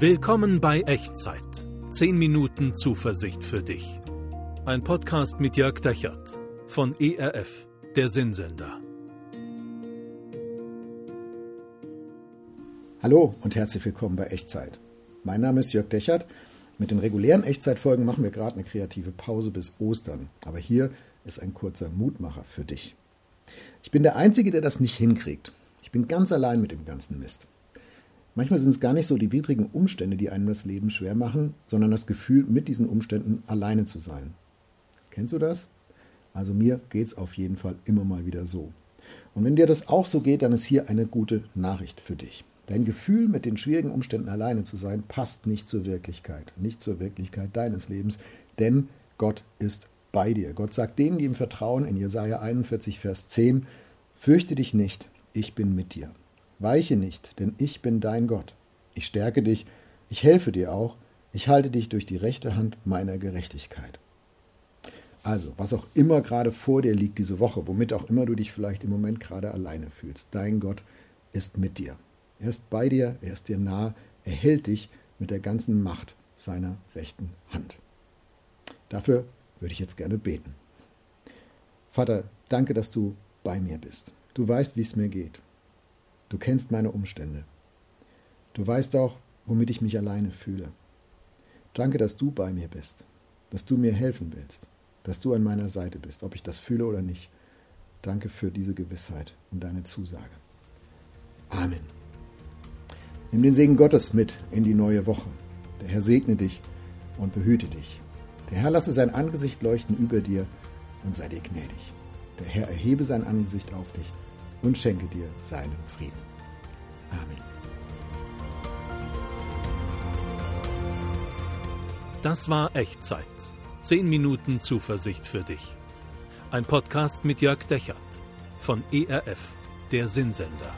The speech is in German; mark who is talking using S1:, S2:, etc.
S1: Willkommen bei Echtzeit. 10 Minuten Zuversicht für dich. Ein Podcast mit Jörg Dechert von ERF, der Sinnsender.
S2: Hallo und herzlich willkommen bei Echtzeit. Mein Name ist Jörg Dechert. Mit den regulären Echtzeitfolgen machen wir gerade eine kreative Pause bis Ostern. Aber hier ist ein kurzer Mutmacher für dich. Ich bin der Einzige, der das nicht hinkriegt. Ich bin ganz allein mit dem ganzen Mist. Manchmal sind es gar nicht so die widrigen Umstände, die einem das Leben schwer machen, sondern das Gefühl, mit diesen Umständen alleine zu sein. Kennst du das? Also mir geht es auf jeden Fall immer mal wieder so. Und wenn dir das auch so geht, dann ist hier eine gute Nachricht für dich. Dein Gefühl, mit den schwierigen Umständen alleine zu sein, passt nicht zur Wirklichkeit, nicht zur Wirklichkeit deines Lebens, denn Gott ist bei dir. Gott sagt denen, die ihm vertrauen, in Jesaja 41, Vers 10, Fürchte dich nicht, ich bin mit dir. Weiche nicht, denn ich bin dein Gott. Ich stärke dich, ich helfe dir auch, ich halte dich durch die rechte Hand meiner Gerechtigkeit. Also, was auch immer gerade vor dir liegt diese Woche, womit auch immer du dich vielleicht im Moment gerade alleine fühlst, dein Gott ist mit dir. Er ist bei dir, er ist dir nah, er hält dich mit der ganzen Macht seiner rechten Hand. Dafür würde ich jetzt gerne beten. Vater, danke, dass du bei mir bist. Du weißt, wie es mir geht. Du kennst meine Umstände. Du weißt auch, womit ich mich alleine fühle. Danke, dass du bei mir bist, dass du mir helfen willst, dass du an meiner Seite bist, ob ich das fühle oder nicht. Danke für diese Gewissheit und deine Zusage. Amen. Nimm den Segen Gottes mit in die neue Woche. Der Herr segne dich und behüte dich. Der Herr lasse sein Angesicht leuchten über dir und sei dir gnädig. Der Herr erhebe sein Angesicht auf dich und schenke dir seinen Frieden. Amen.
S1: Das war Echtzeit. 10 Minuten Zuversicht für dich. Ein Podcast mit Jörg Dechert von ERF, der Sinnsender.